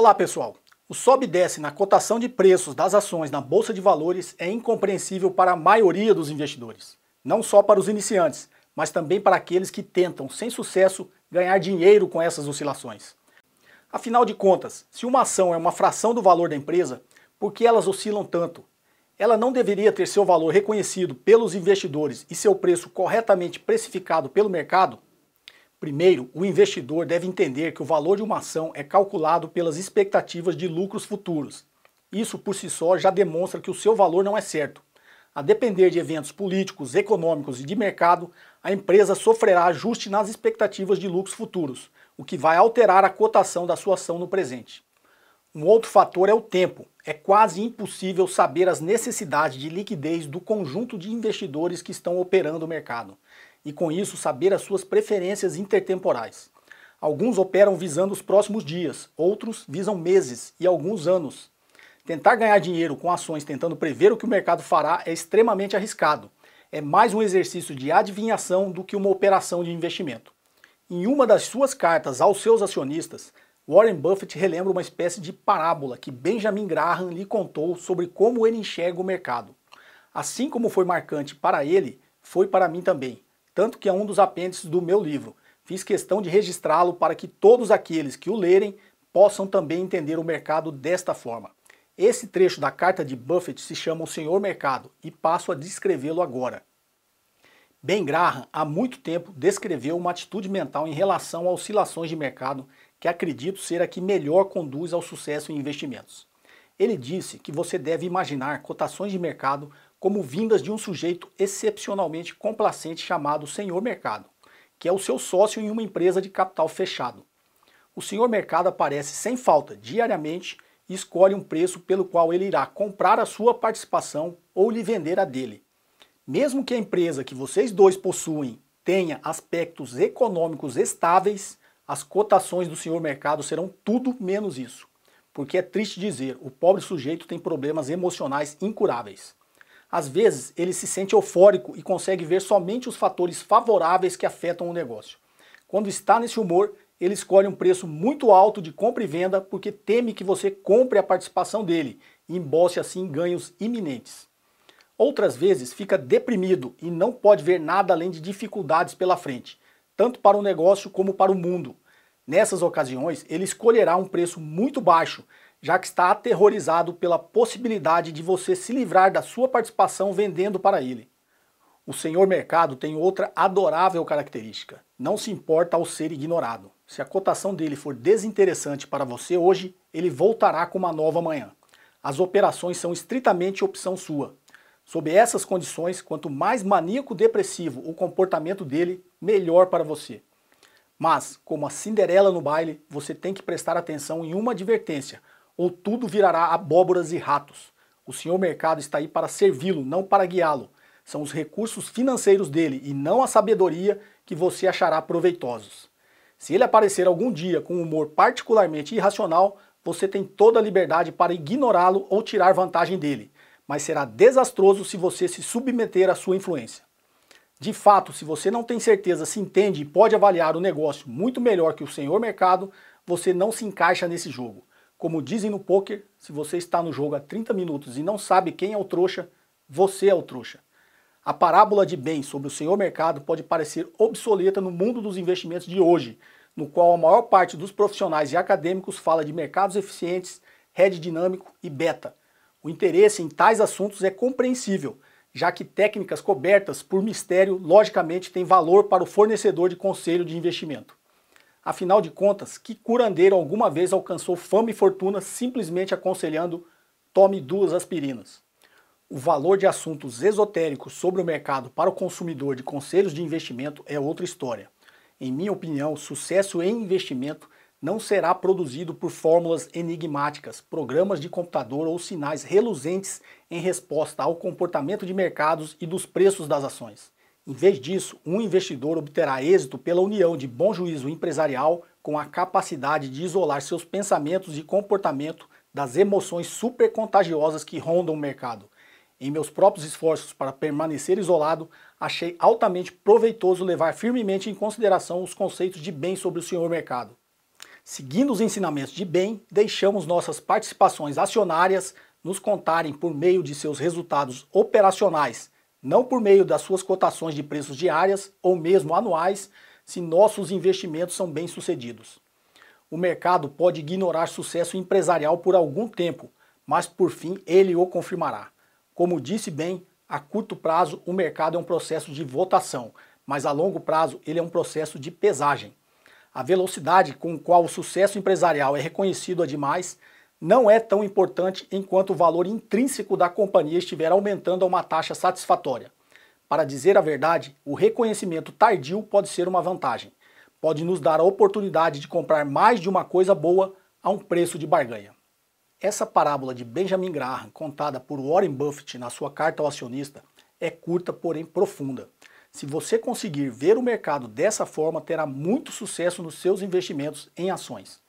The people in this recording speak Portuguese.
Olá pessoal, o sobe e desce na cotação de preços das ações na Bolsa de Valores é incompreensível para a maioria dos investidores. Não só para os iniciantes, mas também para aqueles que tentam, sem sucesso, ganhar dinheiro com essas oscilações. Afinal de contas, se uma ação é uma fração do valor da empresa, por que elas oscilam tanto? Ela não deveria ter seu valor reconhecido pelos investidores e seu preço corretamente precificado pelo mercado? Primeiro, o investidor deve entender que o valor de uma ação é calculado pelas expectativas de lucros futuros. Isso por si só já demonstra que o seu valor não é certo. A depender de eventos políticos, econômicos e de mercado, a empresa sofrerá ajuste nas expectativas de lucros futuros, o que vai alterar a cotação da sua ação no presente. Um outro fator é o tempo. É quase impossível saber as necessidades de liquidez do conjunto de investidores que estão operando o mercado e com isso saber as suas preferências intertemporais. Alguns operam visando os próximos dias, outros visam meses e alguns anos. Tentar ganhar dinheiro com ações tentando prever o que o mercado fará é extremamente arriscado. É mais um exercício de adivinhação do que uma operação de investimento. Em uma das suas cartas aos seus acionistas, Warren Buffett relembra uma espécie de parábola que Benjamin Graham lhe contou sobre como ele enxerga o mercado. Assim como foi marcante para ele, foi para mim também tanto que é um dos apêndices do meu livro. Fiz questão de registrá-lo para que todos aqueles que o lerem possam também entender o mercado desta forma. Esse trecho da carta de Buffett se chama O Senhor Mercado e passo a descrevê-lo agora. Ben Graham, há muito tempo, descreveu uma atitude mental em relação a oscilações de mercado que acredito ser a que melhor conduz ao sucesso em investimentos. Ele disse que você deve imaginar cotações de mercado como vindas de um sujeito excepcionalmente complacente chamado Senhor Mercado, que é o seu sócio em uma empresa de capital fechado. O Senhor Mercado aparece sem falta diariamente e escolhe um preço pelo qual ele irá comprar a sua participação ou lhe vender a dele. Mesmo que a empresa que vocês dois possuem tenha aspectos econômicos estáveis, as cotações do senhor mercado serão tudo menos isso. Porque é triste dizer, o pobre sujeito tem problemas emocionais incuráveis. Às vezes, ele se sente eufórico e consegue ver somente os fatores favoráveis que afetam o negócio. Quando está nesse humor, ele escolhe um preço muito alto de compra e venda porque teme que você compre a participação dele e embolse assim ganhos iminentes. Outras vezes fica deprimido e não pode ver nada além de dificuldades pela frente, tanto para o negócio como para o mundo. Nessas ocasiões, ele escolherá um preço muito baixo já que está aterrorizado pela possibilidade de você se livrar da sua participação vendendo para ele. O senhor mercado tem outra adorável característica: não se importa ao ser ignorado. Se a cotação dele for desinteressante para você hoje, ele voltará com uma nova amanhã. As operações são estritamente opção sua. Sob essas condições, quanto mais maníaco-depressivo o comportamento dele, melhor para você. Mas, como a Cinderela no baile, você tem que prestar atenção em uma advertência, ou tudo virará abóboras e ratos. O senhor mercado está aí para servi-lo, não para guiá-lo. São os recursos financeiros dele e não a sabedoria que você achará proveitosos. Se ele aparecer algum dia com um humor particularmente irracional, você tem toda a liberdade para ignorá-lo ou tirar vantagem dele, mas será desastroso se você se submeter à sua influência. De fato, se você não tem certeza se entende e pode avaliar o negócio muito melhor que o senhor mercado, você não se encaixa nesse jogo. Como dizem no poker, se você está no jogo há 30 minutos e não sabe quem é o trouxa, você é o trouxa. A parábola de bem sobre o senhor mercado pode parecer obsoleta no mundo dos investimentos de hoje, no qual a maior parte dos profissionais e acadêmicos fala de mercados eficientes, hedge dinâmico e beta. O interesse em tais assuntos é compreensível, já que técnicas cobertas por mistério logicamente têm valor para o fornecedor de conselho de investimento. Afinal de contas, que curandeiro alguma vez alcançou fama e fortuna simplesmente aconselhando tome duas aspirinas? O valor de assuntos esotéricos sobre o mercado para o consumidor de conselhos de investimento é outra história. Em minha opinião, sucesso em investimento não será produzido por fórmulas enigmáticas, programas de computador ou sinais reluzentes em resposta ao comportamento de mercados e dos preços das ações. Em vez disso, um investidor obterá êxito pela união de bom juízo empresarial com a capacidade de isolar seus pensamentos e comportamento das emoções super contagiosas que rondam o mercado. Em meus próprios esforços para permanecer isolado, achei altamente proveitoso levar firmemente em consideração os conceitos de bem sobre o senhor mercado. Seguindo os ensinamentos de bem, deixamos nossas participações acionárias nos contarem por meio de seus resultados operacionais, não por meio das suas cotações de preços diárias ou mesmo anuais, se nossos investimentos são bem-sucedidos. O mercado pode ignorar sucesso empresarial por algum tempo, mas por fim ele o confirmará. Como disse bem, a curto prazo o mercado é um processo de votação, mas a longo prazo ele é um processo de pesagem. A velocidade com qual o sucesso empresarial é reconhecido a demais não é tão importante enquanto o valor intrínseco da companhia estiver aumentando a uma taxa satisfatória. Para dizer a verdade, o reconhecimento tardio pode ser uma vantagem. Pode nos dar a oportunidade de comprar mais de uma coisa boa a um preço de barganha. Essa parábola de Benjamin Graham, contada por Warren Buffett na sua carta ao acionista, é curta, porém profunda. Se você conseguir ver o mercado dessa forma, terá muito sucesso nos seus investimentos em ações.